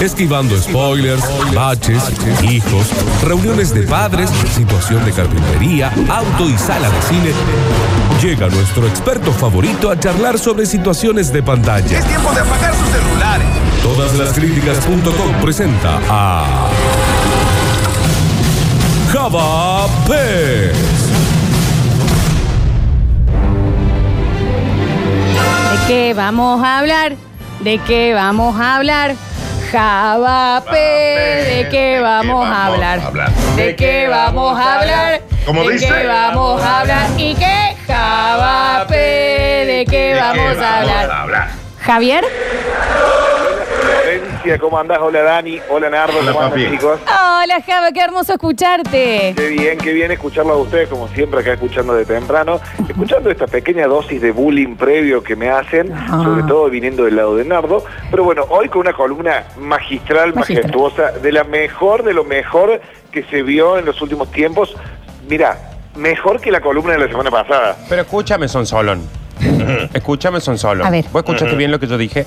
esquivando spoilers, baches, hijos, reuniones de padres, situación de carpintería, auto y sala de cine. Llega nuestro experto favorito a charlar sobre situaciones de pantalla. Es tiempo de apagar sus celulares. Todas las críticas.com presenta a Java Pez. ¿De qué vamos a hablar? ¿De qué vamos a hablar? Javape, ¿de qué vamos a hablar? ¿De qué vamos a hablar? ¿Cómo ¿De dice? qué vamos a hablar? ¿Y qué? Javape, ¿de qué vamos a hablar? Javier. ¿Cómo andás? Hola Dani, hola Nardo, Hola, ¿cómo andan papi. chicos? Hola Java, qué hermoso escucharte. Qué bien, qué bien escucharlo a ustedes, como siempre acá escuchando de temprano, escuchando esta pequeña dosis de bullying previo que me hacen, Ajá. sobre todo viniendo del lado de Nardo, pero bueno, hoy con una columna magistral, Magistral. majestuosa, de la mejor, de lo mejor que se vio en los últimos tiempos. Mira, mejor que la columna de la semana pasada. Pero escúchame, Sonsolón. escúchame, Sonsolón. A ver. ¿Vos escuchaste bien lo que yo dije?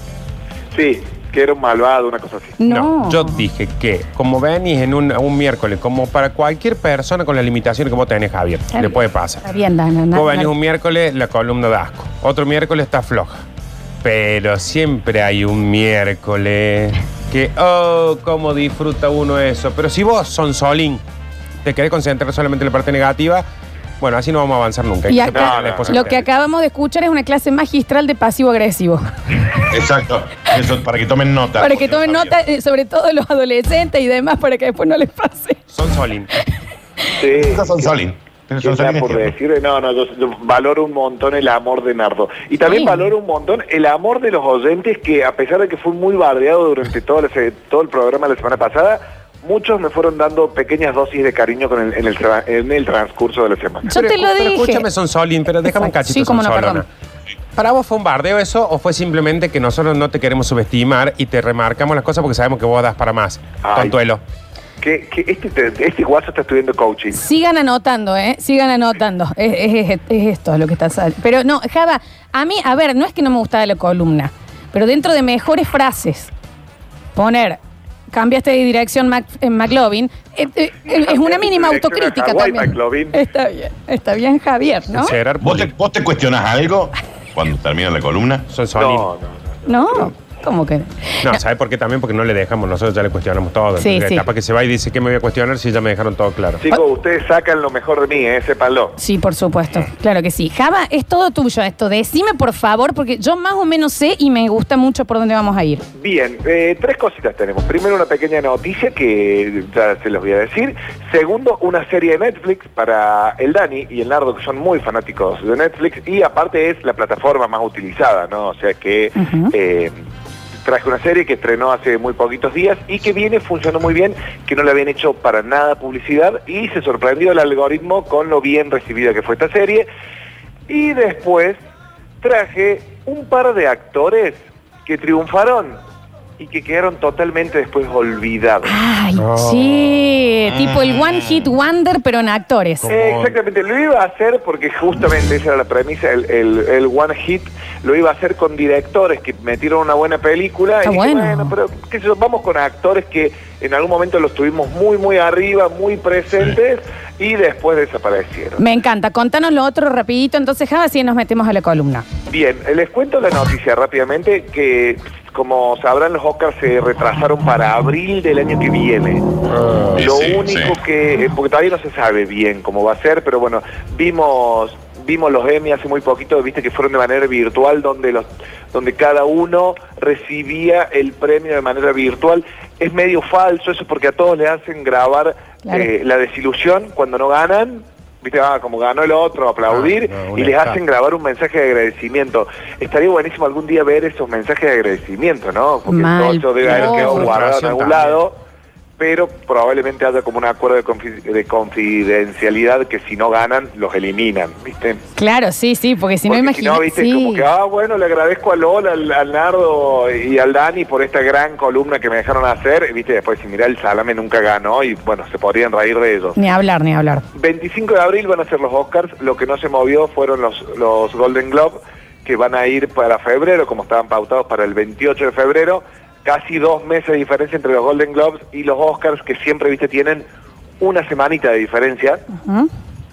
Sí, que era un malvado, una cosa así. No. Yo dije que, como venís en un, un miércoles, como para cualquier persona con las limitaciones que vos tenés, Javier, Está le bien. puede pasar. Está bien, Dana. na- Vos venís un miércoles, la columna de asco. Otro miércoles está floja. Pero siempre hay un miércoles que, oh, cómo disfruta uno eso. Pero si vos, Sonsolín, te querés concentrar solamente en la parte negativa, bueno, así no vamos a avanzar nunca. Y acá, No, no, Lo que acabamos de escuchar es una clase magistral de pasivo-agresivo. Exacto. Eso, para que tomen nota. Para que tomen no nota, eh, sobre todo los adolescentes y demás, para que después no les pase. Sonsolín. Sí, Estas son Solin. ¿Qué Son Solin por decir? No, no, yo, yo valoro un montón el amor de Nardo. Y también Sí. valoro un montón el amor de los oyentes que, a pesar de que fue muy bardeado durante todo, el- todo el programa la semana pasada, muchos me fueron dando pequeñas dosis de cariño con el- en, el, tra- en el transcurso de la semana. Yo te lo pero dije. escúchame, Sonsolín, pero déjame un cachito, Sí, cómo no, perdón. ¿Para vos fue un bardeo eso o fue simplemente que nosotros no te queremos subestimar y te remarcamos las cosas porque sabemos que vos das para más? Ay. Tontuelo. Que, que este, te- este guaso está estudiando coaching. Sigan anotando, ¿eh? Sigan anotando. Es, es- es- es esto lo que está sal- Pero no, Java, a mí, a ver, no es que no me gustaba la columna, pero dentro de mejores frases, poner, cambiaste de dirección Mac- en McLovin, eh, eh, es una mínima autocrítica Hawái, también. McLovin. Está bien, está bien, Javier, ¿no? ¿Vos te, vos te cuestionás algo cuando termina la columna? Sonsolín. No, no, no. No, ¿cómo que? No, ¿sabes por qué también? Porque no le dejamos, nosotros ya le cuestionamos todo. Sí, Entonces, sí. Capaz que se va y dice que me voy a cuestionar si ya me dejaron todo claro. Chicos, ustedes sacan lo mejor de mí, ¿eh? sépanlo. Sí, por supuesto, claro que sí. Java, es todo tuyo esto. Decime, por favor, porque yo más o menos sé y me gusta mucho por dónde vamos a ir. Bien, eh, tres cositas tenemos. Primero, una pequeña noticia que ya se los voy a decir. Segundo, una serie de Netflix para el Dani y el Nardo, que son muy fanáticos de Netflix. Y aparte es la plataforma más utilizada, ¿no? O sea que eh, traje una serie que estrenó hace muy poquitos días y que viene funcionando muy bien, que no le habían hecho para nada publicidad y se sorprendió el algoritmo con lo bien recibida que fue esta serie. Y después traje un par de actores que triunfaron y que quedaron totalmente después olvidados. Ay, No. sí, tipo el One Hit Wonder, pero en actores. ¿Cómo? Eh, Exactamente, lo iba a hacer porque justamente esa era la premisa, el, el- el One Hit lo iba a hacer con directores que metieron una buena película. Está y dije, bueno. pero qué sé yo, vamos con actores que en algún momento los tuvimos muy, muy arriba, muy presentes y después desaparecieron. Me encanta. Contanos lo otro rapidito, entonces, Java, si nos metemos a la columna. Bien, les cuento la noticia rápidamente que como sabrán los Oscars se retrasaron para abril del año que viene. Ah, Lo Sí, único sí. que, eh, porque todavía no se sabe bien cómo va a ser, pero bueno, vimos vimos los Emmy hace muy poquito, viste que fueron de manera virtual, donde los donde cada uno recibía el premio de manera virtual. Es medio falso eso porque a todos le hacen grabar Claro. eh, la desilusión cuando no ganan. Viste, ah, como ganó el otro, aplaudir, Ah, no, y les hacen grabar un mensaje de agradecimiento. Estaría buenísimo algún día ver esos mensajes de agradecimiento, ¿no? Porque Mal, todo eso debe haber quedado guardado en algún también. lado pero probablemente haya como un acuerdo de, confi- de confidencialidad que si no ganan, los eliminan, ¿viste? Claro, sí, sí, porque si no Porque si no, viste, sí. como que, ah, bueno, le agradezco a Lola, al, al Nardo y al Dani por esta gran columna que me dejaron hacer, viste, después si mirá el Salame nunca ganó y bueno, se podrían reír de ellos. Ni hablar, ni hablar. 25 de abril van a ser los Oscars, lo que no se movió fueron los, los Golden Globe, que van a ir para febrero, como estaban pautados para el 28 de febrero. Casi dos meses de diferencia entre los Golden Globes y los Oscars, que siempre, viste, tienen una semanita de diferencia,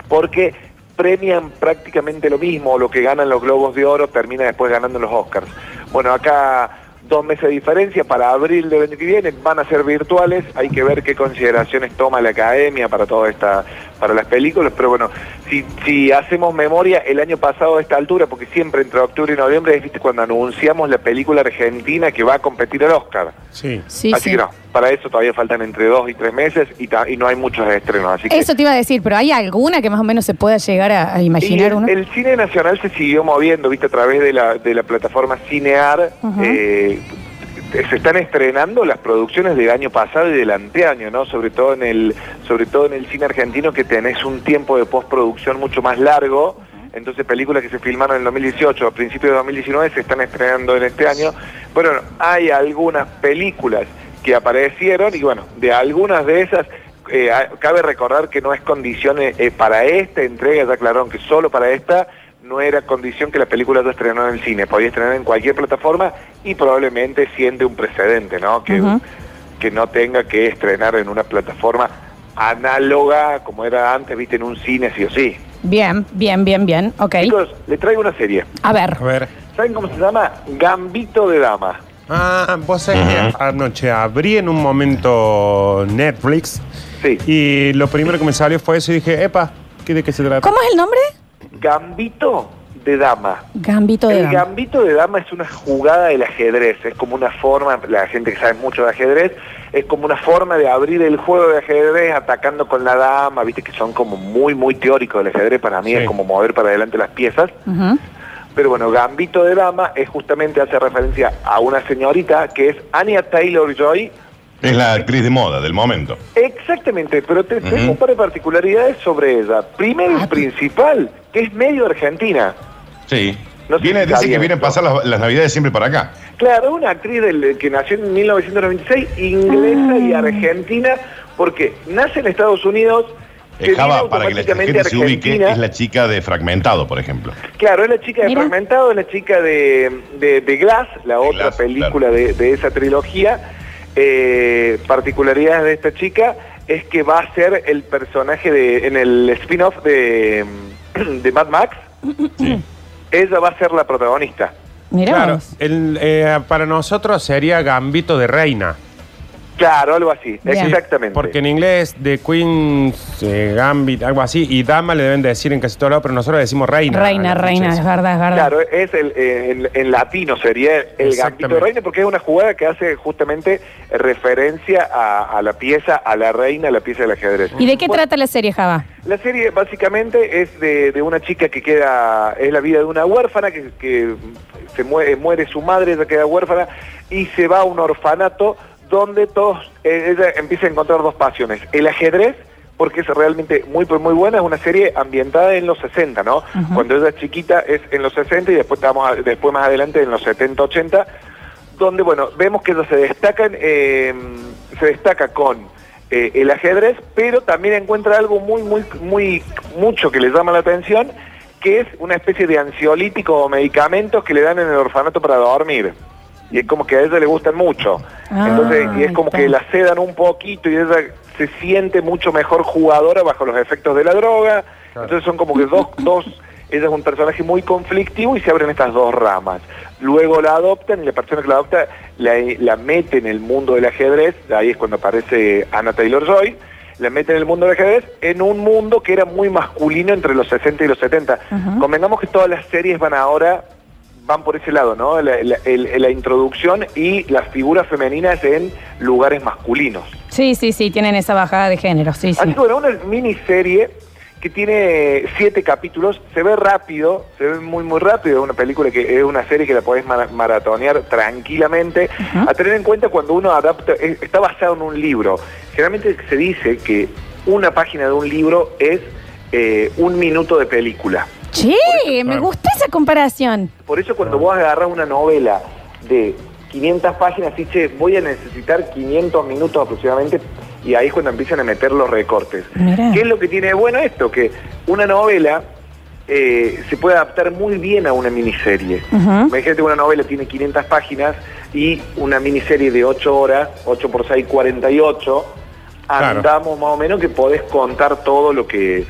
porque premian prácticamente lo mismo, lo que ganan los Globos de Oro termina después ganando los Oscars. Bueno, acá dos meses de diferencia, para abril del año que viene van a ser virtuales, hay que ver qué consideraciones toma la academia para toda esta, para las películas, pero bueno, si, si hacemos memoria, el año pasado a esta altura, porque siempre entre octubre y noviembre es ¿viste? cuando anunciamos la película argentina que va a competir al Oscar. Sí. Sí, así sí. que no, para eso todavía faltan entre dos y tres meses y, ta- y no hay muchos estrenos, así que... Eso te iba a decir, pero ¿hay alguna que más o menos se pueda llegar a, imaginar el, uno? el cine nacional se siguió moviendo, viste, a través de la, de la plataforma Cinear. Eh, se están estrenando las producciones del año pasado y del anteaño, ¿no? Sobre todo en el, sobre todo en el cine argentino que tenés un tiempo de postproducción mucho más largo. Entonces películas que se filmaron en el 2018 a principios de 2019 se están estrenando en este año. Bueno, hay algunas películas que aparecieron y bueno, de algunas de esas eh, cabe recordar que no es condición eh, eh, para esta entrega, ya aclararon que solo para esta no era condición que la película se estrenara en el cine, podía estrenar en cualquier plataforma y probablemente siente un precedente, ¿no? Que, que no tenga que estrenar en una plataforma análoga como era antes, viste, en un cine sí o sí. Bien, bien, bien, bien. Ok. Chicos, les traigo una serie. A ver. A ver. ¿Saben cómo se llama? Gambito de Dama. Ah, vos sabés que anoche abrí en un momento Netflix Sí. y lo primero que me salió fue eso y dije, epa, ¿qué de qué se trata? ¿Cómo es el nombre? Gambito de Dama. Gambito de El Dama. gambito de dama es una jugada del ajedrez, es como una forma, la gente que sabe mucho de ajedrez, es como una forma de abrir el juego de ajedrez atacando con la dama, viste que son como muy, muy teóricos del ajedrez, para mí Sí. es como mover para adelante las piezas, pero bueno, gambito de dama es justamente, hace referencia a una señorita que es Anya Taylor-Joy, Es la actriz de moda del momento. Exactamente, pero te tengo un par de particularidades sobre ella. Primero y principal, que es medio argentina. Sí. No sé Viene, si dice que viene a pasar las, las navidades siempre para acá. Claro, una actriz del- que nació en 1996, inglesa y argentina, porque nace en Estados Unidos, que Java, para que la gente se ubique, es la chica de Fragmentado, por ejemplo. Claro, es la chica de Mira. Fragmentado, es la chica de, de, de Glass, la otra Glass, película de, de esa trilogía. Eh, particularidades de esta chica es que va a ser el personaje de en el spin-off de, de Mad Max. Sí. Ella va a ser la protagonista. Mirá Claro, el, eh, para nosotros sería Gambito de Reina. Claro, algo así, Bien. exactamente. Porque en inglés de Queen's eh, Gambit, algo así, y dama le deben decir en casi todo lado, pero nosotros le decimos reina. Reina, reina, es verdad, es verdad. Claro, es el, eh, en, en latino sería el gambito Exactamente. de reina porque es una jugada que hace justamente referencia a, a la pieza, a la reina, a la pieza del ajedrez. ¿Y de qué Bueno, trata la serie, Java? La serie básicamente es de, de una chica que queda, es la vida de una huérfana que, que se muere, muere su madre, ella queda huérfana y se va a un orfanato donde todos, eh, ella empieza a encontrar dos pasiones, el ajedrez, porque es realmente muy muy buena, es una serie ambientada en los 60, ¿no? Cuando ella es chiquita es en los 60 y después estamos después más adelante en los 70, 80, donde bueno, vemos que ella se destacan, eh, se destaca con eh, el ajedrez, pero también encuentra algo muy, muy, muy, mucho que le llama la atención, que es una especie de ansiolítico o medicamentos que le dan en el orfanato para dormir. Y es como que a ella le gustan mucho. Ah, Entonces, y es como está. que la sedan un poquito y ella se siente mucho mejor jugadora bajo los efectos de la droga. Claro. Entonces son como que dos, dos, ella es un personaje muy conflictivo y se abren estas dos ramas. Luego la adoptan y la persona que la adopta la, la mete en el mundo del ajedrez, ahí es cuando aparece Anna Taylor-Joy, la mete en el mundo del ajedrez, en un mundo que era muy masculino entre los 60 y los 70. Ujú. Convengamos que todas las series van ahora, van por ese lado, ¿no? La, la- el- la introducción y las figuras femeninas en lugares masculinos. Sí, sí, sí, tienen esa bajada de género, sí, sí. Así que bueno, una miniserie que tiene siete capítulos, se ve rápido, se ve muy muy rápido, es una película que es una serie que la podés mara- maratonear tranquilamente, a tener en cuenta cuando uno adapta, es- está basado en un libro. Generalmente se dice que una página de un libro es eh, un minuto de película. Che, me gusta esa comparación. Por eso cuando vos agarras una novela de 500 páginas, y che, voy a necesitar 500 minutos aproximadamente, y ahí es cuando empiezan a meter los recortes. Mirá. ¿Qué es lo que tiene de bueno esto? Que una novela eh, se puede adaptar muy bien a una miniserie. Ujú. Imagínate una novela tiene 500 páginas y una miniserie de 8 horas, 8 por 6, 48, Claro. andamos más o menos que podés contar todo lo que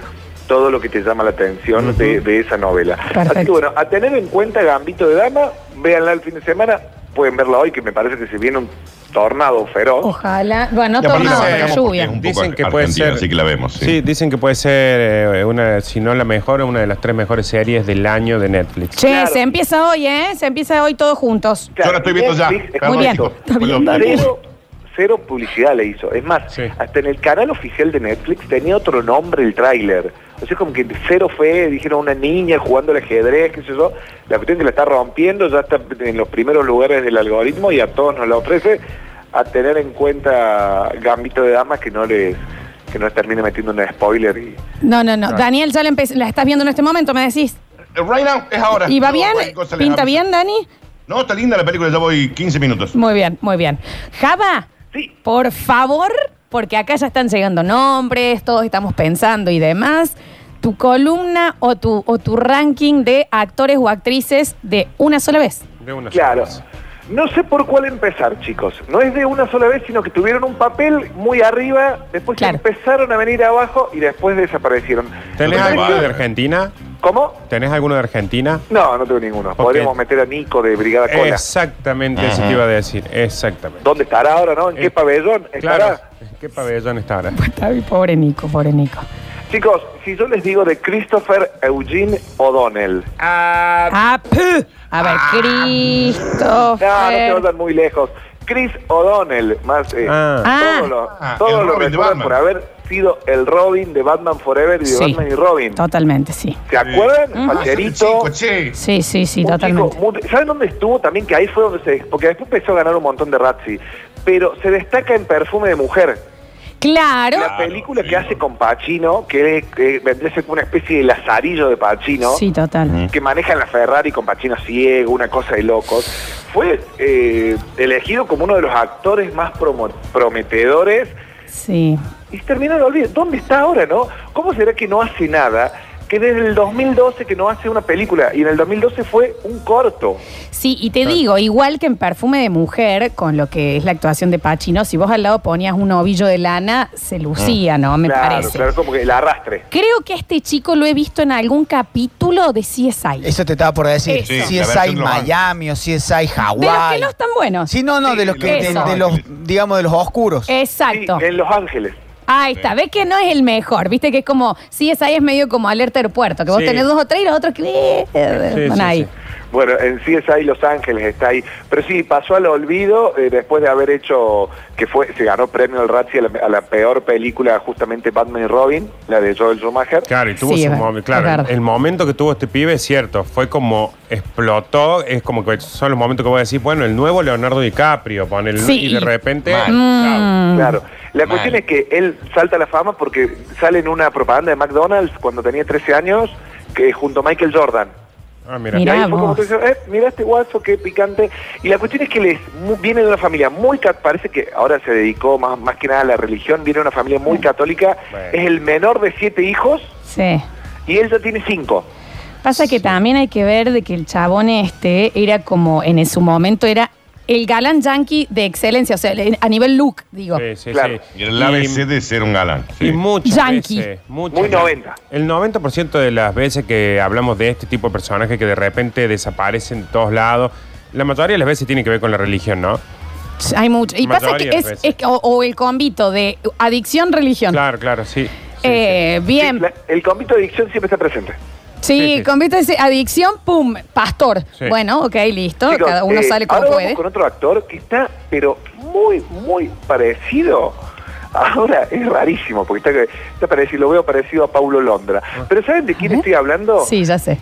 todo lo que te llama la atención de, de esa novela. Así que bueno, a tener en cuenta Gambito de Dama, véanla el fin de semana, pueden verla hoy, que me parece que se viene un tornado feroz. Ojalá. Bueno, aparte tornado, la pero lluvia. Dicen que puede ser. así que la vemos. Sí. Sí, dicen que puede ser eh, una, si no la mejor, una de las tres mejores series del año de Netflix. Che, Claro. se empieza hoy, ¿eh? Se empieza hoy todos juntos. Yo la estoy viendo ya. Netflix, Muy bien. Está bien. Cero, publicidad le hizo. Es más, Sí. hasta en el canal oficial de Netflix tenía otro nombre el tráiler. O sea, como que cero fue, dijeron una niña jugando al ajedrez, qué sé yo. La cuestión que la está rompiendo, ya está en los primeros lugares del algoritmo y a todos nos la ofrece. A tener en cuenta Gambito de Damas que no les que no les termine metiendo un spoiler y No, no, no. Daniel, ya la, la estás viendo en este momento, me decís. Eh, Right now, es ahora. ¿Y va bien? ¿Pinta bien, Dani? No, está linda la película, ya voy 15 minutos. Muy bien, muy bien. Java, Sí. por favor, porque acá ya están llegando nombres, todos estamos pensando y demás. Tu columna o tu, o tu ranking de actores o actrices de una sola vez. De una Claro. sola vez. No sé por cuál empezar, chicos. No es de una sola vez, sino que tuvieron un papel muy arriba, después Claro. empezaron a venir abajo y después desaparecieron. ¿Tenés alguno de. Argentina? ¿Cómo? ¿Tenés alguno de Argentina? No, no tengo ninguno. Podríamos meter a Nico de Brigada Cola. Exactamente, eso Ajá. te iba a decir. Exactamente. ¿Dónde estará ahora, no? ¿En qué Eh, pabellón estará? Claro. ¿En qué pabellón está ahora? Está pobre Nico, pobre Nico. Chicos, si yo les digo de Christopher Eugene O'Donnell. Ah, Ah. A ver, Cristo. No, no se vayan muy lejos. Chris O'Donnell, más eh, Ah. Ah. todos lo, Ah, todos el lo Robin de recuerdan Batman. por haber sido el Robin de Batman Forever y de Sí. Batman y Robin. Totalmente, sí. ¿Se acuerdan? Ujú. Facherito. Chico, che. Sí, sí, sí, Un totalmente. chico muy- ¿Saben dónde estuvo también? Que ahí fue donde se... Porque después empezó a ganar un montón de Razzi. Pero se destaca en Perfume de Mujer. Claro. La película que hace con Pacino, que eh, vendría a ser como una especie de lazarillo de Pacino. Sí, total. que manejan la Ferrari con Pacino ciego, una cosa de locos, fue eh, elegido como uno de los actores más promo- prometedores Sí. y terminó de olvidar. ¿Dónde está ahora, no? ¿Cómo será que no hace nada? Que desde el 2012 que no hace una película y en el 2012 fue un corto. Sí, y te digo, igual que en Perfume de Mujer, con lo que es la actuación de Pacino, si vos al lado ponías un ovillo de lana, se lucía, ¿no? Me claro, parece. claro, como que el arrastre. Creo que a este chico lo he visto en algún capítulo de CSI. Eso te estaba por decir. Sí, Si la es versión hay Los Miami o si es hay de los Hawái. que no están buenos. Sí, no, no, de los que de, de los, digamos, de los oscuros. Exacto. Sí, en Los Ángeles. Ahí está, ves que no es el mejor, viste que es como, CSI es medio como alerta aeropuerto, que vos Sí. tenés dos o tres y los otros que eh, Sí, van sí, ahí. sí. Bueno, en CSI Los Ángeles está ahí. Pero sí, pasó al olvido eh, después de haber hecho, que fue se ganó premio el Razzie a la, a la peor película, justamente Batman y Robin, la de Joel Schumacher. Claro, y tuvo Sí, su es momento. es Claro, el momento que tuvo este pibe es cierto. Fue como explotó. Es como que son los momentos que voy a decir, bueno, el nuevo Leonardo DiCaprio, el Sí. y de repente. Mal. Mm. Claro. La Mal. cuestión es que él salta a la fama porque sale en una propaganda de McDonald's cuando tenía 13 años, que junto a Michael Jordan. Ah, mira. Mirá. y ahí fue como dices, eh, mira este guaso, qué picante. Y la cuestión es que les viene de una familia muy, ca- parece que ahora se dedicó más, más que nada a la religión, viene de una familia muy católica, Bueno. es el menor de siete hijos Sí. y él ya tiene cinco. Pasa que también hay que ver de que el chabón este era como, en su momento era el galán yankee de excelencia, o sea, a nivel look, digo. Sí, sí, Claro. sí. Y el ABC de ser un galán. Y muchas Yankee. veces. muchas Muy veces. 90. El 90% de las veces que hablamos de este tipo de personajes que de repente desaparecen de todos lados, la mayoría de las veces tiene que ver con la religión, ¿no? Hay mucho. Y pasa Mayoría que de es, veces. es que- o, o el combito de adicción, religión. Claro, claro, sí. Sí, Eh, bien. Sí, la- el convito de adicción siempre está presente. Sí, Sí, sí. adicción, pum, pastor. Sí. Bueno, ok, listo. Chicos, Cada uno eh, sale como ahora vamos puede. con otro actor que está, pero muy, muy parecido. Ahora es rarísimo, porque está, está parecido, lo veo parecido a Paulo Londra. Pero ¿saben de quién estoy hablando? Sí, ya sé.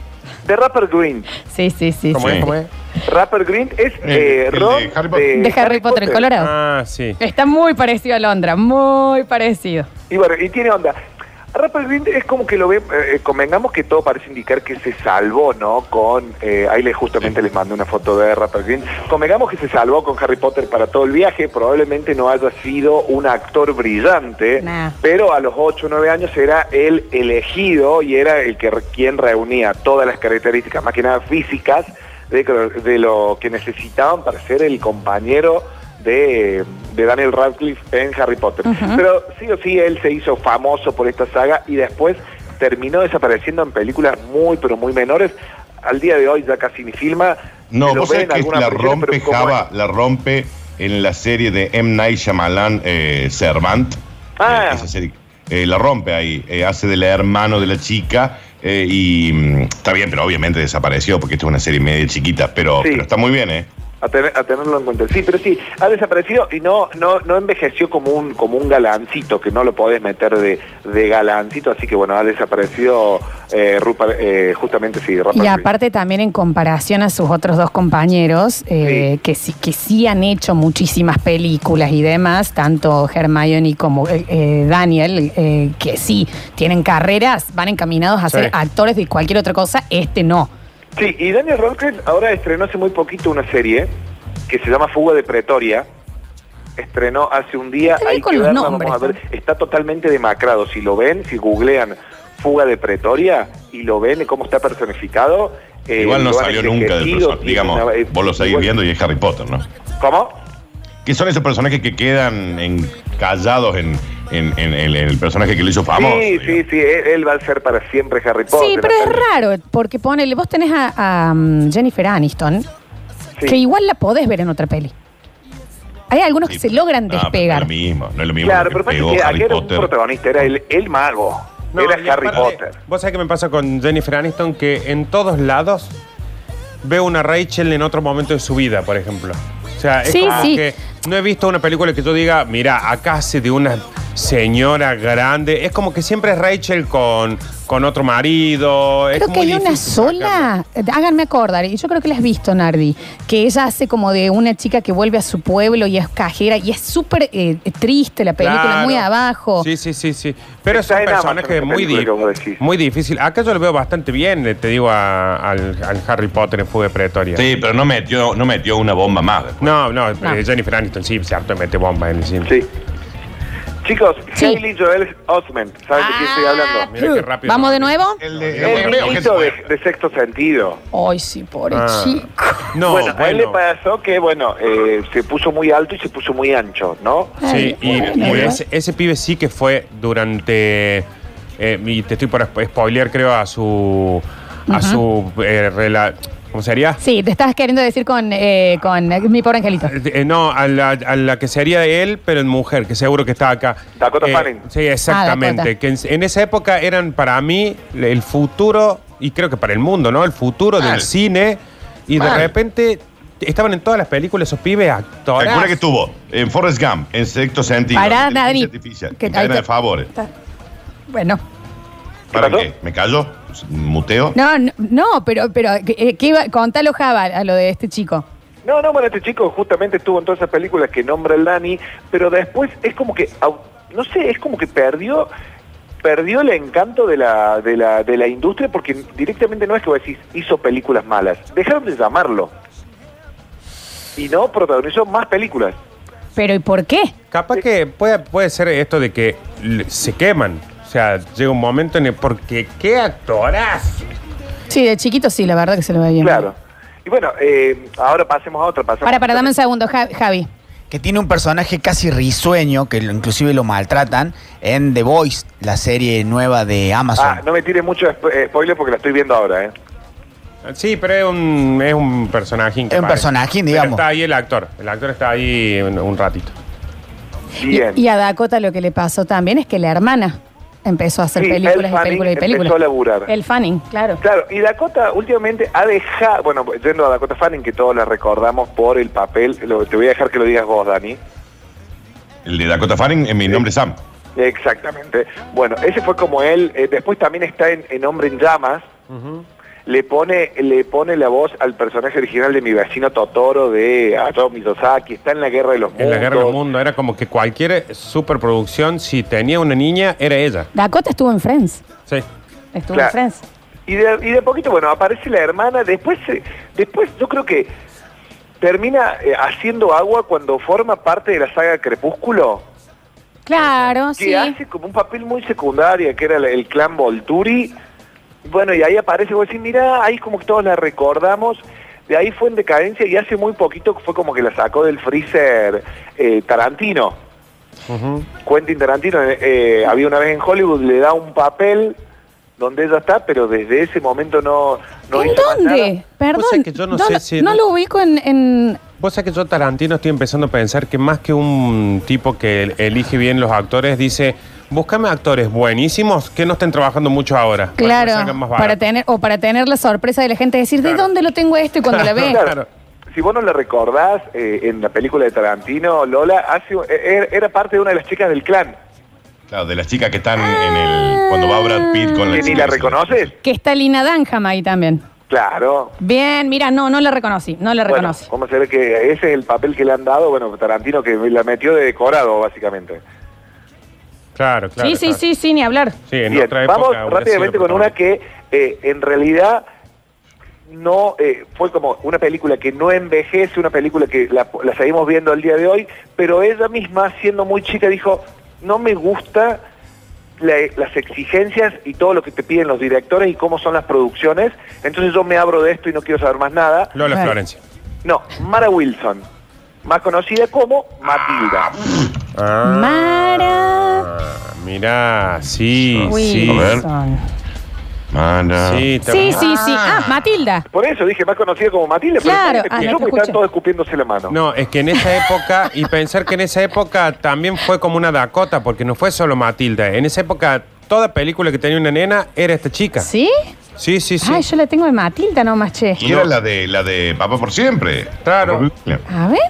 De Rapper Green. Sí, sí, sí. ¿Cómo sí. es? ¿Cómo es? Rapper Green es El- eh, el de Harry Potter. De Harry Potter, el Colorado. Ah, sí. Está muy parecido a Londra, muy parecido. Y bueno, y tiene onda. Rupert Grint es como que lo ve, eh, convengamos que todo parece indicar que se salvó, ¿no? Con, eh, ahí les justamente les mandé una foto de Rupert Grint. Convengamos que se salvó con Harry Potter para todo el viaje, probablemente no haya sido un actor brillante, Nah. pero a los 8 o 9 años era el elegido y era el que quien reunía todas las características, más que nada físicas, de, de lo que necesitaban para ser el compañero de, de Daniel Radcliffe en Harry Potter. Pero sí o sí, él se hizo famoso por esta saga y después terminó desapareciendo en películas muy, pero muy menores. Al día de hoy ya casi ni filma. No, vos sabés en que la rompe Java, la rompe en la serie de M. Night Shyamalan, eh, Servant. Ah. Eh, esa serie. Eh, la rompe ahí, eh, hace del hermano de la chica eh, y mm, está bien, pero obviamente desapareció porque esta es una serie media chiquita, pero, Sí. pero está muy bien, ¿eh? A, tener- a tenerlo en cuenta. Sí, pero sí, ha desaparecido y no no no envejeció como un como un galancito, que no lo podés meter de, de galancito, así que bueno, ha desaparecido eh, Rupert, eh, justamente sí, Rupert Y aparte también en comparación a sus otros dos compañeros, eh, que, sí, que sí han hecho muchísimas películas y demás, tanto Hermione como eh, eh, Daniel, eh, que sí tienen carreras, van encaminados a Sí. ser actores de cualquier otra cosa, este no. Sí, y Daniel Radcliffe ahora estrenó hace muy poquito una serie que se llama Fuga de Pretoria. Estrenó hace un día. Hay que los verla, nombres, vamos a ver. ¿no? Está totalmente demacrado. Si lo ven, si googlean Fuga de Pretoria y lo ven cómo está personificado. eh, Igual no salió nunca del personaje. Digamos, una- eh, vos lo seguís igual- viendo y es Harry Potter, ¿no? ¿Cómo? Que son esos personajes que quedan encallados en, en, en- en el personaje que lo hizo famoso. sí, sí, digamos. sí. Él, él va a ser para siempre Harry Potter. Sí, pero es raro, porque ponele, vos tenés a, a, um, Jennifer Aniston, Sí. que igual la podés ver en otra peli. Hay algunos que Sí, se logran no, despegar. No es lo mismo, no es lo mismo Claro, pero pasa que Harry era un Potter. protagonista, era el, el mago. No, era Harry aparte, Potter. Vos sabés qué me pasa con Jennifer Aniston, que en todos lados veo una Rachel en otro momento de su vida, por ejemplo. O sea, es Sí, como sí. que no he visto una película que yo diga, mira, acá hace de una señora grande. Es como que siempre es Rachel con, con otro marido. Es Creo que muy hay una difícil sacarlo. sola, háganme acordar, y yo creo que la has visto, Nardi, que ella hace como de una chica que vuelve a su pueblo y es cajera, y es súper eh, triste la película, Claro. muy abajo. Sí, sí, sí, sí. Pero es Está un en Amazon personaje esa muy, película di- que vos decís. muy difícil. Acá yo lo veo bastante bien, eh, te digo, a- al, al Harry Potter en Fuga de Pretoria. Sí, pero no metió, no metió una bomba más. después. No, no, No. eh, Jennifer Aniston sí, se harto de meter bomba en el cine. Sí. Chicos, Sí. Hailey Joel Osment, ¿saben de quién estoy hablando? Mira qué rápido. ¿Vamos de nuevo? El de, El el de- niñito de, de sexto sentido. Ay, sí, pobre Ah. chico. No, bueno, bueno. a él le pasó que, bueno, eh, se puso muy alto y se puso muy ancho, ¿no? Sí, Ay, y, bueno, y igual. ese, ese pibe sí que fue durante. eh, y te estoy por spo- spoilear, creo, a su. A su. eh, rela- ¿Cómo sería? Sí, te estás queriendo decir con, eh, con eh, mi pobre angelito. Eh, no, a la, a la que sería él, pero en mujer, que seguro que está acá. Dakota Eh, Fanning. Sí, exactamente. Ah, Dakota. que en, en esa época eran para mí el futuro, y creo que para el mundo, ¿no? El futuro Mal. del cine. Y de repente estaban en todas las películas esos pibes actores. Calcula que estuvo en Forrest Gump, en sexto sentido. Pará, en. Inteligencia Artificial, Que- en cadena ahí de te- favores. Está- Bueno. ¿Para pasó? qué? ¿Me callo? ¿Muteo? No, no, no, pero, pero eh, ¿qué iba? Contalo, Java, a lo de este chico. No, no, bueno, este chico justamente estuvo en todas esas películas que nombra el Dani, pero después es como que, no sé, es como que perdió perdió el encanto de la, de la, de la industria porque directamente no es que vos decís hizo películas malas, dejaron de llamarlo. Y no protagonizó más películas. ¿Pero y por qué? Capaz que puede, puede ser esto de que se queman. O sea, llega un momento en el. Porque qué actorazo. Sí, de chiquito sí, la verdad que se lo ve bien. Claro. Y bueno, eh, ahora pasemos a otra. Pasamos Para, para, dame un segundo, Ja- Javi. Que tiene un personaje casi risueño, que lo- inclusive lo maltratan, en The Voice, la serie nueva de Amazon. Ah, no me tires mucho spo- eh, spoiler porque la estoy viendo ahora, ¿eh? Sí, pero es un, es un personaje. Es un personajín, digamos. está ahí el actor. El actor está ahí un, un ratito. Y, Bien. y a Dakota lo que le pasó también es que la hermana empezó a hacer Sí, películas y películas y películas. empezó a laburar. El Fanning, claro. Claro, y Dakota últimamente ha dejado, bueno, yendo a Dakota Fanning, que todos la recordamos por el papel, lo- te voy a dejar que lo digas vos, Dani. El de Dakota Fanning, en mi nombre es Sam. Exactamente. Bueno, ese fue como él, eh, después también está en, en Hombre en Llamas, le pone, le pone la voz al personaje original de mi vecino Totoro de Hayao Miyazaki, está en la Guerra de los En la guerra del Mundos. mundo era como que cualquier superproducción, si tenía una niña, era ella. Dakota estuvo en Friends. Sí. Estuvo Claro. en Friends. Y de, y de poquito, bueno, aparece la hermana, después, después yo creo que termina eh, haciendo agua cuando forma parte de la saga Crepúsculo, Claro, que sí. hace como un papel muy secundario, que era el, el clan Volturi. Bueno, y ahí aparece, vos decís, mira, ahí como que todos la recordamos, de ahí fue en decadencia y hace muy poquito fue como que la sacó del freezer eh, Tarantino. Quentin Tarantino eh, eh, había una vez en Hollywood, le da un papel donde ella está, pero desde ese momento no, no ¿En hizo más nada. dónde? Perdón. Vos sabés que yo no sé si- no lo ubico en, en- Vos sabés que yo Tarantino estoy empezando a pensar que más que un tipo que elige bien los actores, dice, búscame actores buenísimos que no estén trabajando mucho ahora. para que me Claro, más para baratos". tener, o para tener la sorpresa de la gente decir, ¿de Claro. dónde lo tengo esto? Y cuando la ve. Claro. Claro. Si vos no la recordás, eh, en la película de Tarantino, Lola hace, eh, era parte de una de las chicas del clan. Claro, de las chicas que están en el. Cuando va Brad Pitt con la ¿Que ni chica la reconoces? Que está Lina Dunham ahí también. Claro. Bien, mira, no, no la reconocí, no la Bueno, reconocí. vamos a ver que ese es el papel que le han dado, bueno, Tarantino que la metió de decorado, básicamente. Claro, claro. sí, sí, claro. sí, sí, ni hablar. Sí, en Bien, otra época vamos rápidamente sido con una que eh, en realidad no eh, fue como una película que no envejece, una película que la, la seguimos viendo al día de hoy, pero ella misma, siendo muy chica, dijo, no me gusta la- las exigencias y todo lo que te piden los directores y cómo son las producciones, entonces yo me abro de esto y no quiero saber más nada. Lola. Florencia. No, Mara Wilson, más conocida como Matilda. Ah, Mara Mirá, sí, sí. Wilson. Mara. Sí, Sí, sí, sí. Ah, Matilda. Por eso dije más conocida como Matilda, pero Claro, me ah, no te porque escuché. están todos escupiéndose la mano. No, es que en esa época, y pensar que en esa época también fue como una Dakota, porque no fue solo Matilda. En esa época, toda película que tenía una nena era esta chica. ¿Sí? Sí, sí, sí. Ay, yo la tengo de Matilda nomás, che. Y era la de la de Papá por siempre. Claro. A ver.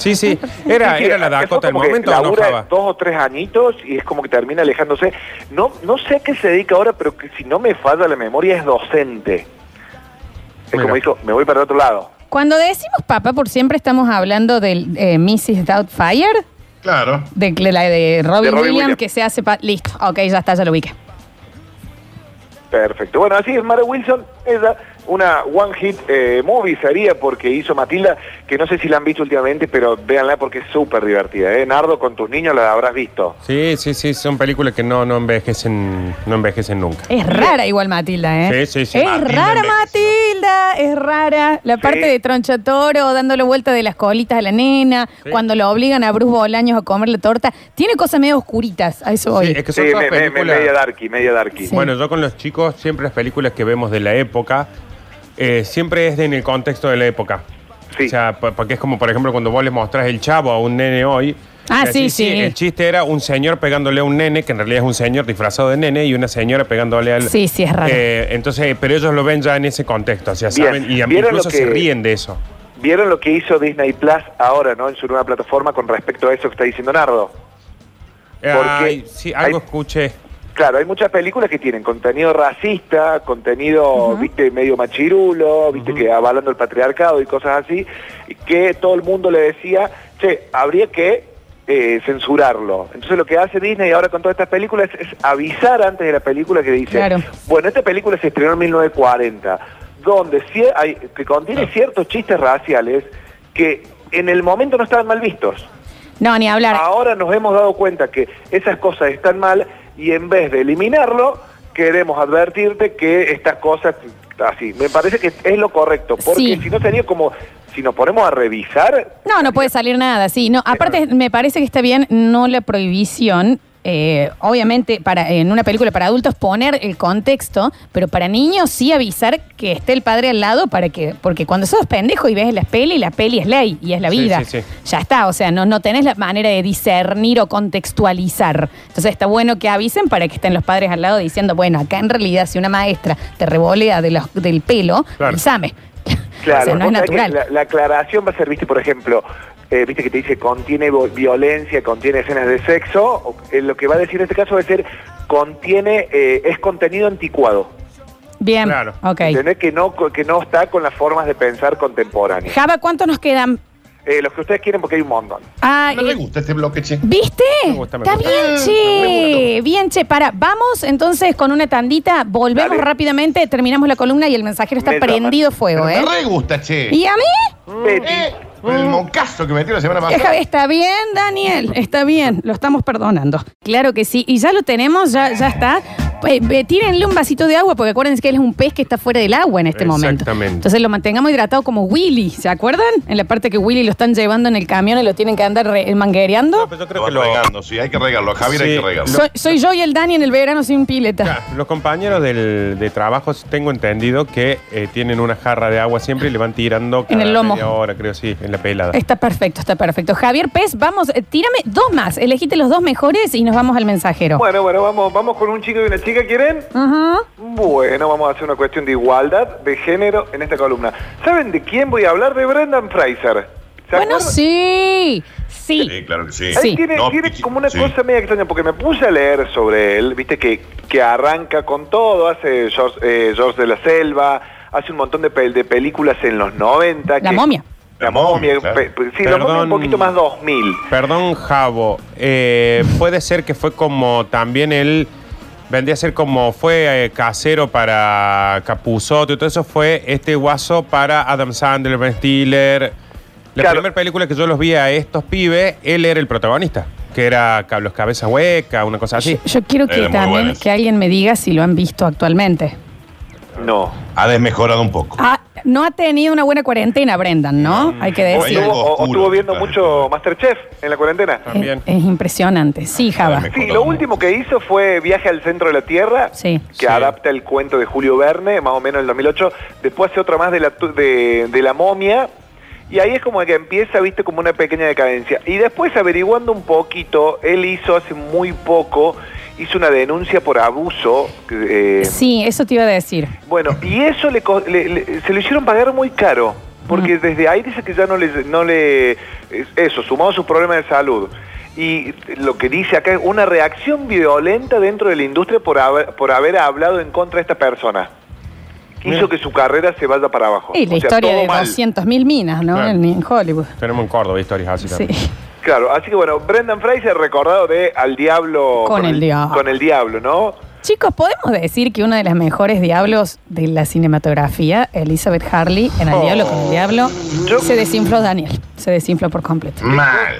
Sí, sí. Era, Sí, era la Dakota del momento, ¿o no, Java? dos o tres añitos y es como que termina alejándose. No, no sé a qué se dedica ahora, pero que si no me falla la memoria es docente. Es Mira. como dijo, me voy para otro lado. Cuando decimos papá por siempre estamos hablando del eh, Mrs. Doubtfire, Claro. de, de la de Robin, De Robin Williams, Williams. que se hace... pa- Listo, ok, ya está, ya lo ubiqué. Perfecto. Bueno, así es Mara Wilson, ella, una one hit eh, movie sería porque hizo Matilda, que no sé si la han visto últimamente, pero véanla porque es súper divertida. ¿eh? Nardo, con tus niños la habrás visto. Sí, sí, sí. Son películas que no, no envejecen, no envejecen nunca. Es rara igual Matilda, ¿eh? Sí, sí, sí. Es Matilda rara. Matilda, es rara. La parte de Troncha Toro, dándole vuelta de las colitas a la nena, Sí. cuando lo obligan a Bruce Bolaños a comer la torta. Tiene cosas medio oscuritas, a eso voy. Sí, es que son Sí, todas me- me- me- películas... media darky, media darky. Sí. Bueno, yo con los chicos, siempre las películas que vemos de la época, eh, siempre es en el contexto de la época. Sí. O sea, po- porque es como, por ejemplo, cuando vos le mostrás el chavo a un nene hoy. Ah, sí, sí. El chiste era un señor pegándole a un nene, que en realidad es un señor disfrazado de nene, y una señora pegándole al. Sí, sí, es raro. Eh, entonces, pero ellos lo ven ya en ese contexto, o sea, Bien. saben, y a- ¿Vieron incluso que- se ríen de eso. ¿Vieron lo que hizo Disney Plus ahora, no? En su nueva plataforma con respecto a eso que está diciendo Nardo. Ay, sí, algo hay- escuché. Claro, hay muchas películas que tienen contenido racista, contenido, viste, medio machirulo, viste, que avalando el patriarcado y cosas así, que todo el mundo le decía, che, habría que eh, censurarlo. Entonces lo que hace Disney ahora con todas estas películas es, avisar antes de la película que dice, Claro. bueno, esta película se estrenó en 1940, donde hay, que contiene ciertos chistes raciales que en el momento no estaban mal vistos. No, ni hablar. Ahora nos hemos dado cuenta que esas cosas están mal y en vez de eliminarlo, queremos advertirte que estas cosas así. Me parece que es lo correcto, porque Sí. si no sería como si nos ponemos a revisar, No, no puede salir nada, sí. No, aparte me parece que está bien no la prohibición. Eh, obviamente, para en una película para adultos poner el contexto, pero para niños sí avisar que esté el padre al lado para que, porque cuando sos pendejo y ves la peli, la peli es ley y es la vida. sí, sí. Ya está, o sea, no, no tenés la manera de discernir o contextualizar. Entonces está bueno que avisen para que estén los padres al lado diciendo, bueno, acá en realidad si una maestra te revolea de los- del pelo, Claro. avísame. claro, o sea, no es natural. La, la aclaración va a ser, viste, por ejemplo, eh, viste que te dice contiene violencia, contiene escenas de sexo, eh, lo que va a decir en este caso va a ser contiene, eh, es contenido anticuado. Bien, Claro. ok. ¿Entendés? Que no, que no está con las formas de pensar contemporáneas. Java, ¿cuántos nos quedan? Eh, los que ustedes quieren porque hay un montón. Ah, No me gusta este bloque, che. ¿Viste? Me gusta, me Está gusta. bien, che. Bien, che. Para, vamos entonces con una tandita, volvemos Dale. rápidamente, terminamos la columna y el mensajero está Me prendido fuego, Pero ¿eh? me gusta, che. ¿Y a mí? Betty, Eh, el moncazo que metió la semana pasada. Está bien, Daniel, está bien, lo estamos perdonando. Claro que sí, y ya lo tenemos, ya, ya está. Eh, eh, tírenle un vasito de agua, porque acuérdense que él es un pez que está fuera del agua en este momento. Exactamente. Entonces lo mantengamos hidratado como Willy, ¿se acuerdan? En la parte que Willy lo están llevando en el camión y lo tienen que andar re- manguereando. No, pero yo creo que lo- regando, sí, hay que regarlo. A Javier hay Sí, que regarlo. Soy, soy yo y el Dani en el verano sin pileta. Ya, los compañeros del, de trabajo tengo entendido que eh, tienen una jarra de agua siempre y le van tirando cada En el lomo. media hora, creo, sí, en la pelada. Está perfecto, está perfecto. Javier Pez, vamos, eh, tírame dos más. Elegite los dos mejores y nos vamos al mensajero. Bueno, bueno, vamos, vamos con un chico y una chica, ¿quieren? Ajá. Bueno, vamos a hacer una cuestión de igualdad de género en esta columna. ¿Saben de quién voy a hablar? De Brendan Fraser. ¿Se Bueno, acuerdan? sí. Sí. Sí, claro que sí. Sí. tiene, No, tiene como una sí. cosa media extraña, porque me puse a leer sobre él, viste que, que arranca con todo, hace George, eh, George de la Selva, hace un montón de, pel- de películas en los 90. La que- momia. La momia, momia, claro. pe- pe- sí, la momia un poquito más 2000. Perdón, Javo. eh, puede ser que fue como también él. Vendría a ser como fue eh, casero para Capuzoto y todo eso. Fue este guaso para Adam Sandler, Ben Stiller. La Claro. primera película que yo los vi a estos pibes, él era el protagonista. Que era ca- Los Cabezas Huecas, una cosa así. Yo quiero que Era muy también que alguien me diga si lo han visto actualmente. No. Ha desmejorado un poco. Ah, no ha tenido una buena cuarentena, Brendan, ¿no? Hay que O decir. estuvo, o- o oscuro estuvo viendo de mucho. Masterchef en la cuarentena. También. Es, es impresionante. Sí, Java. Sí, lo último que hizo fue Viaje al Centro de la Tierra, Sí. que Sí. adapta el cuento de Julio Verne, más o menos en el 2008. Después hace otra más de la, tu- de, de la momia. Y ahí es como que empieza, viste, como una pequeña decadencia. Y después, averiguando un poquito, él hizo hace muy poco, hizo una denuncia por abuso. eh, Sí, eso te iba a decir. Bueno, y eso le, le- le- se lo hicieron pagar muy caro, porque Mm. desde ahí dice que ya no le, no le, es- eso, sumado a sus problemas de salud. Y lo que dice acá es una reacción violenta dentro de la industria por haber, por haber hablado en contra de esta persona. Hizo Mira. que su carrera se vaya para abajo. Y la O sea, historia de mal. 200.000 minas, ¿no? Claro. En, en Hollywood. Tenemos en Córdoba historias así Sí. también. Claro, así que bueno, Brendan Fraser recordado de Al Diablo... Con el diablo. Con el Diablo, ¿no? Chicos, ¿podemos decir que una de las mejores diablos de la cinematografía, Elizabeth Harley, en El Oh. Diablo con el Diablo, Yo- se desinfló Daniel? Se desinfló por completo. Mal.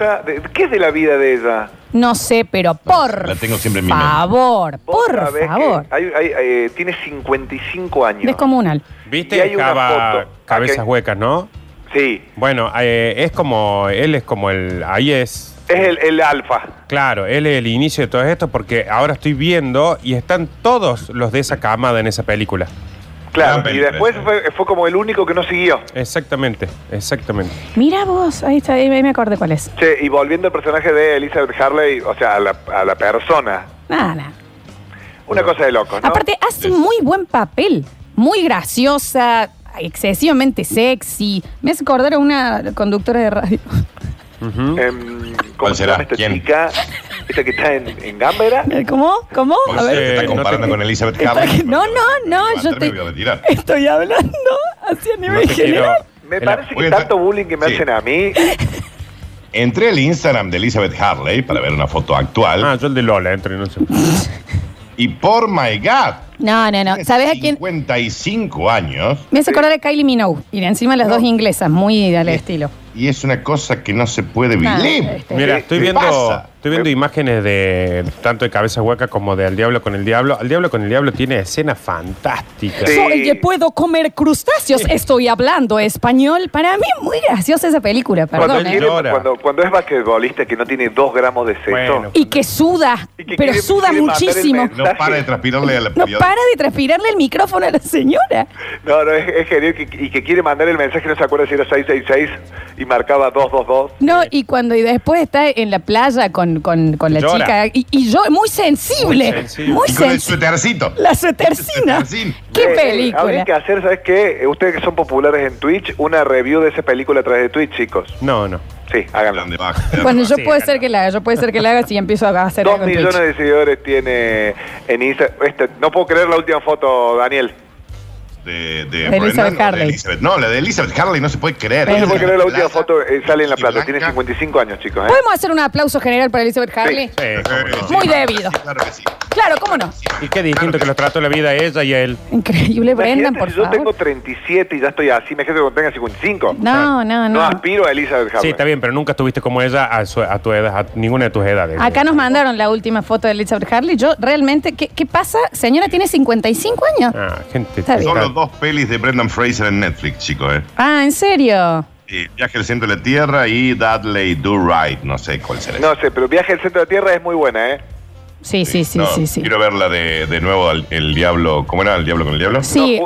¿Qué es de la vida de ella? No sé, pero por La tengo siempre en mi favor, por favor. hay- hay- eh, tiene 55 años. Descomunal. Y ¿Viste? una foto. Cabezas Huecas, ¿no? Sí, Bueno, eh, es como. Él es como el. Ahí es. es el, el alfa. Claro, él es el inicio de todo esto porque ahora estoy viendo y están todos los de esa camada en esa película. Claro, Gran y después fue, fue como el único que no siguió. Exactamente, exactamente. Mira vos, ahí está, ahí me acordé cuál es. Che, y volviendo al personaje de Elizabeth Harley, o sea, a la, a la persona, Nada, nada. una cosa de locos, ¿no? Aparte, hace muy buen papel. Muy graciosa, excesivamente sexy. Me hace acordar a una conductora de radio. Ujú. Em, ¿Cómo ¿Cuál se será? llama esta ¿Quién? chica? Esta que está en, en Gambera. Eh, ¿Cómo? ¿Cómo? A ver. está no comparando te- con Elizabeth Harley. no, no, no, Me yo a te- a. Estoy hablando hacia No nivel general. Me parece voy que a tanto bullying que me Sí. hacen a mí. Entré al Instagram de Elizabeth Harley para ver una foto actual. Ah, yo el de Lola, entre no sé. Y por my God. No, no, no. ¿Sabes a quién? 55 años. Me hace acordar a Kylie Minogue. Y encima las dos inglesas, muy al estilo. Y es una cosa que no se puede vivir. este. Mira, ¿Qué- estoy qué viendo, pasa? Estoy viendo imágenes de tanto de Cabeza Hueca como de Al Diablo con el Diablo. Al Diablo con el Diablo tiene escenas fantásticas. Sí. Soy que puedo comer crustáceos. Estoy hablando español. Para mí es muy graciosa esa película, Cuando, perdón. ¿eh? quiere- Llora. cuando, cuando es basquetbolista que no tiene dos gramos de sexo. Bueno. Y que suda, Y que pero quiere- suda quiere mandar el muchísimo. mensaje. No para de transpirarle a la No periodista. para de transpirarle el micrófono a la señora. No, no, es, es genial que- y que quiere mandar el mensaje, no se acuerda si era 666 y marcaba 222. No, y cuando y después está en la playa con, con, con la Llora. chica. Y, y yo, muy sensible. Muy sensible. Muy Y con el sensible. suétercito. La suetercina. ¿Qué Eh, película? Habría que hacer, ¿sabes qué? Ustedes que son populares en Twitch, una review de esa película a través de Twitch, chicos. No, no. Sí, háganlo. Bueno, yo Sí, puede ser que la haga, yo puede ser que la haga si empiezo a hacer Dos algo en millones Twitch. de seguidores tiene en Instagram. Este, no puedo creer la última foto, Daniel. De, de De Elizabeth Brendan o de Harley. Elizabeth. No, la de Elizabeth Harley no se puede creer. No puedo creer la última Plaza. foto, eh, sale en La Plata, tiene 55 años, chicos. ¿eh? ¿Podemos hacer un aplauso general para Elizabeth Harley? Sí, sí, Muy claro, debido. sí, Claro que sí. Claro, ¿cómo no? Y qué distinto que los trató la vida a ella y a él. Increíble, Brendan, por si yo favor. tengo 37 y ya estoy así, me cuando tenga 55. No, no, No no. aspiro a Elizabeth Harley. Sí, está bien, pero nunca estuviste como ella a, su- a tu edad, a ninguna de tus edades. Acá nos mandaron la última foto de Elizabeth Harley. Yo realmente, ¿qué, qué pasa? Señora tiene 55 años. Ah, gente. Está bien. Dos pelis de Brendan Fraser en Netflix, chicos. ¿eh? Ah, ¿en serio? Sí, Viaje al centro de la Tierra y Dudley Do Right. No sé cuál será. No sé, pero Viaje al Centro de la Tierra es muy buena, ¿eh? Sí, sí, sí, No, sí, sí. Quiero verla de, de nuevo el diablo. ¿Cómo era el diablo con el diablo? Sí,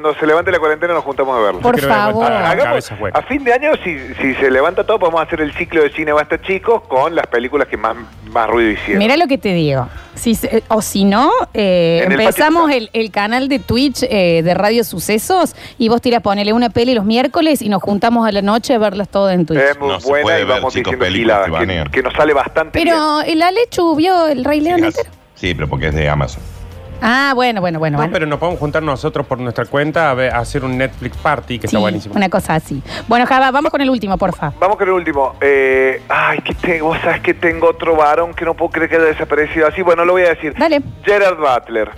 cuando se levante la cuarentena nos juntamos a verlo. por favor. Hagamos- a fin de año, si, si se levanta todo, podemos hacer el ciclo de cine Basta Chicos con las películas que más, más ruido hicieron. Mira lo que te digo. Si se- o si no, eh, En el empezamos patio- el, el canal de Twitch eh, de Radio Sucesos y vos tiras ponele una peli los miércoles y nos juntamos a la noche a verlas todas en Twitch. es muy No se buena puede y ver, vamos chicos, diciendo películas que que, banean. que nos sale bastante bien. Pero el Alechu vio el Rey León entero. Sí, pero porque es de Amazon. Ah, bueno, bueno, bueno. No, bueno. pero nos podemos juntar nosotros por nuestra cuenta a, ver- a hacer un Netflix party que Sí, está buenísimo. una cosa así. Bueno, Java, vamos con el último, porfa. Vamos con el último. Eh, ay, que tengo, vos sabes que tengo otro varón que no puedo creer que haya desaparecido así. Bueno, lo voy a decir. Dale. Gerard Butler.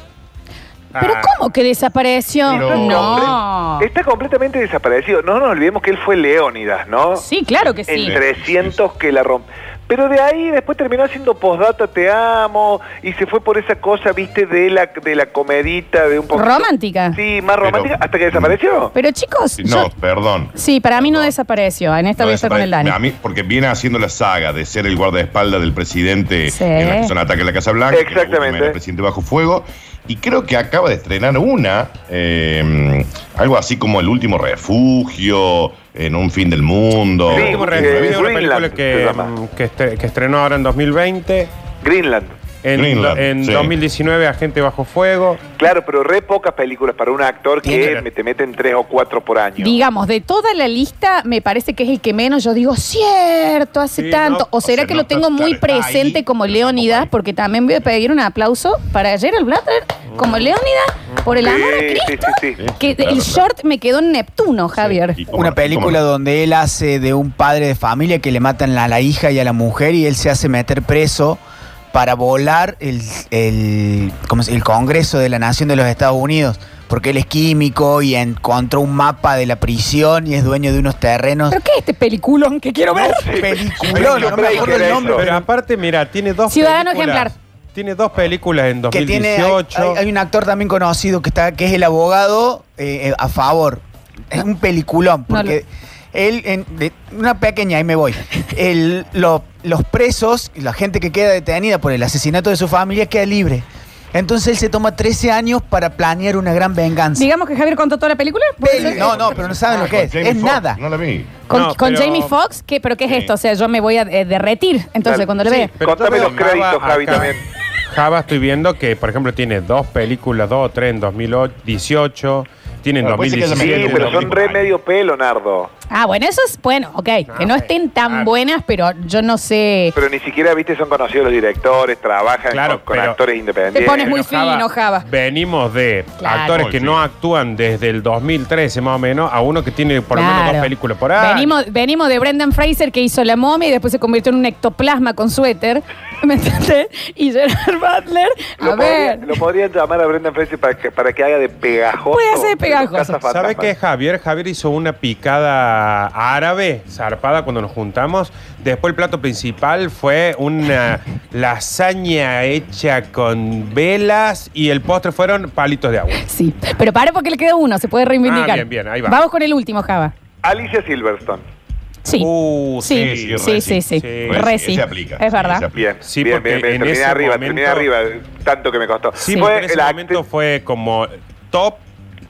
¿Pero Ah, cómo que desapareció? Pero- no. Está completamente desaparecido. No nos olvidemos que él fue Leónidas, ¿no? Sí, claro que sí. En 300 que la rompe. Pero de ahí después terminó haciendo postdata Te amo y se fue por esa cosa, viste, de la, de la comedita, de un poco... Romántica. Sí, más Pero- romántica, hasta que desapareció. Pero chicos, Sí, yo- No, perdón. sí, para mí no desapareció. En esta No a estar con el Dani. A mí, porque viene haciendo la saga de ser el guardaespaldas del presidente Sí. en la que son ataques a la Casa Blanca. que la Exactamente. era el presidente bajo fuego. Y creo que acaba de estrenar una, eh, algo así como El último refugio, en un fin del mundo. Sí, Último Refugio, una película que, mm, que, que estrenó ahora en 2020. Greenland. En, Greenland, en sí. 2019, Agente Bajo Fuego. Claro, pero re pocas películas para un actor que me- te meten tres o cuatro por año. Digamos, de toda la lista, me parece que es el que menos yo digo, cierto, hace Sí, tanto. no, o o será sea, que no lo tengo muy ahí, presente como Leónidas, porque también voy a pedir un aplauso para Gerald Butler como Leónidas, por el Sí, amor a sí, Cristo. sí, sí. Que Claro, el claro. short me quedó en Neptuno, Javier. Una película donde él hace de un padre de familia que le matan a la hija y a la mujer y él se hace meter preso para volar el, el, ¿cómo se- el Congreso de la Nación de los Estados Unidos. Porque él es químico y encontró un mapa de la prisión y es dueño de unos terrenos. ¿Pero qué es este peliculón que quiero ver? Peliculón, no me acuerdo el nombre. Pero aparte, mira, tiene dos Ciudadano películas. ejemplar. Tiene dos películas en que tiene hay, 2018. hay- hay un actor también conocido que está que es el abogado eh, eh, a favor es un peliculón porque él en, de- una pequeña ahí me voy El- lo- los presos y la gente que queda detenida por el asesinato de su familia queda libre entonces él se toma 13 años para planear una gran venganza Digamos que Javier contó toda la película. No no pero no saben lo que es Jamie es nada No la vi. Con, No, con pero- Jamie Foxx, ¿qué, ¿pero qué es Sí. o sea, yo me voy a eh, derretir entonces Dale. cuando lo Sí, vea. pero Contame los créditos, Java Javi, acá. también. Java estoy viendo que, por ejemplo, tiene dos películas, dos o tres en 2018, tiene en Bueno, puede ser que haya Sí, 2017. pero son re medio pelo, Nardo. Ah, bueno, eso es bueno, ok. que no ok. estén tan Ah. buenas, pero yo no sé. Pero ni siquiera, viste, son conocidos los directores, trabajan Claro, con, con pero- actores independientes. Te pones muy fino, Java. Venimos de Claro. actores Muy que no actúan desde el 2013 más o menos a uno que tiene por lo menos Claro. dos películas por ahí. Venimos, venimos de Brendan Fraser que hizo La momia y después se convirtió en un ectoplasma con suéter. ¿Me entendés? Y Gerard Butler, Lo, a ver. podría- lo podrían llamar a Brendan Fraser para que, para que haga de pegajoso. Puede hacer de pegajoso. ¿Sabe qué, Javier? Javier hizo una picada árabe, zarpada, cuando nos juntamos. Después el plato principal fue una lasaña hecha con velas y el postre fueron palitos de agua. Sí, pero para porque le queda uno, se puede reivindicar. Ah, bien, bien, ahí va. Vamos con el último, Java. Alicia Silverstone. Sí. Uh, sí, sí, sí, sí, sí. sí. Sí. aplica, Es verdad. aplica. Bien, Sí, bien, porque bien, bien. en Terminé arriba, momento- terminé arriba. Tanto que me costó. Sí, Fue en ese el momento fue como top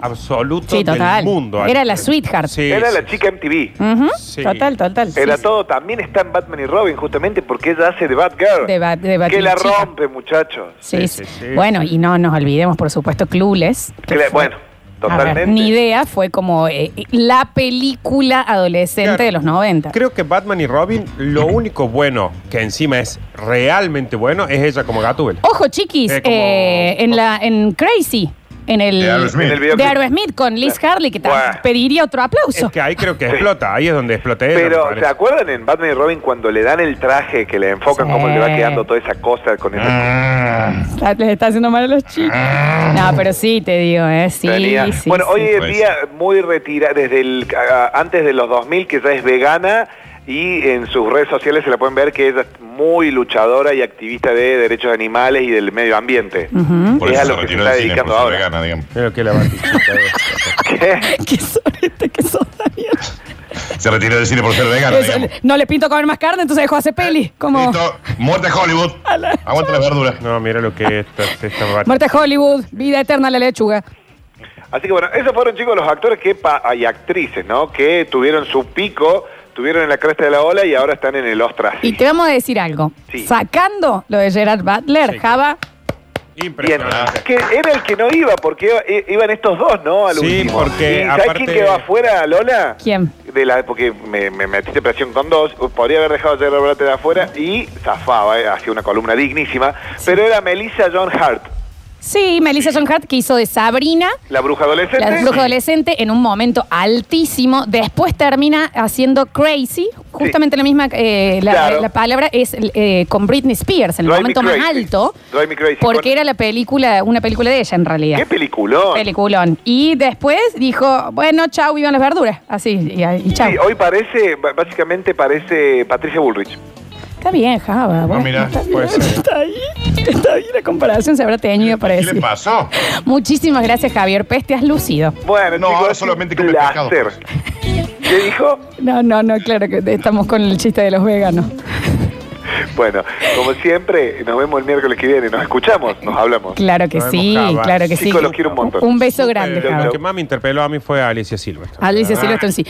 absoluto Sí, total. del mundo. Era la sweetheart. Sí, Era sí, la chica MTV. Ujú, Sí. Total, total. Era sí. todo. También está en Batman y Robin, justamente porque ella hace de Batgirl. De Bat- de que la rompe, muchachos. Sí, Sí, sí. sí, sí. Bueno, y no nos olvidemos, por supuesto, Clueless. que Que bueno, Ver, totalmente. ni idea, fue como eh, la película adolescente Claro. de los 90. Creo que Batman y Robin, lo único bueno, que encima es realmente bueno, es ella como Gatúbel. Ojo, chiquis, Eh, como- eh, en, la, en Crazy, en el De Aerosmith. En el videoclip. de Aerosmith con Liz Harley, que te Buah. pediría otro aplauso. Es que ahí creo que explota, ahí es donde me Pero. ¿se acuerdan en Batman y Robin cuando le dan el traje, que le enfocan Sí. cómo le va quedando toda esa cosa con esa... Está- Les está haciendo mal a los chicos. No, pero sí, te digo, ¿eh? Sí, Tenía- sí, bueno, sí. hoy en Pues. día muy retirada, desde el a- antes de los 2000 que ya es vegana y en sus redes sociales se la pueden ver que ella es muy luchadora y activista de derechos de animales y del medio ambiente. Por Es a se lo que se está cine, dedicando ahora. vegana, digamos. Creo que la. ¿Qué? ¿Qué sorete que sos, Daniel? Se retiró del cine por ser digamos. no le pinto comer más carne, entonces dejó hacer peli. Como Listo, muerte Hollywood. Aguanta la verdura. No, mira lo que es esta, esta bat- Muerte Hollywood, vida eterna a la lechuga. Así que bueno, esos fueron chicos los actores que pa- y actrices, ¿no? Que tuvieron su pico, tuvieron en la cresta de la ola y ahora están en el ostras. Y te vamos a decir algo. Sí. Sacando lo de Gerard Butler, Sí. Java, Bien, Impresionante. que era el que no iba, porque iba- i- iban estos dos, ¿no? Al Sí, último. porque ¿Y ¿Sabes aparte- quién quedó afuera, Lola? ¿quién? De la, porque me, me metiste presión con dos, podría haber dejado a Gerard Butler de afuera y zafaba, eh, hacía una columna dignísima, pero era Melissa John Hart, Sí, Melissa John Hart, que hizo de Sabrina, la bruja adolescente. la bruja adolescente, en un momento altísimo. Después termina haciendo Crazy, justamente la misma, eh, la, Claro. la palabra es eh, con Britney Spears, en el Drive Me momento más Crazy. alto. Drive Me Crazy. Porque era la película, una película de ella en realidad. ¿Qué peliculón? Peliculón. Y después dijo, bueno, chau, vivan las verduras. Así, y, y chau. Sí, hoy parece, b- básicamente parece Patricia Bullrich. Está bien, Java. bueno, mira, está bien, puede ser. Está ahí. Está ahí la comparación, se habrá teñido para ¿Qué le pasó? Muchísimas gracias, Javier Peste, has lucido. Bueno, No, chicos, ahora solamente come pescado. placer. ¿Qué dijo? No, no, no, claro que estamos con el chiste de los veganos. Bueno, como siempre, nos vemos el miércoles que viene. Nos escuchamos, nos hablamos. Claro que Nos sí, vemos, claro que sí. Chicos, los quiero un montón. Un beso grande, Eh, Java. Lo que más me interpeló a mí fue Alicia Silva. Alicia Silverstone, sí.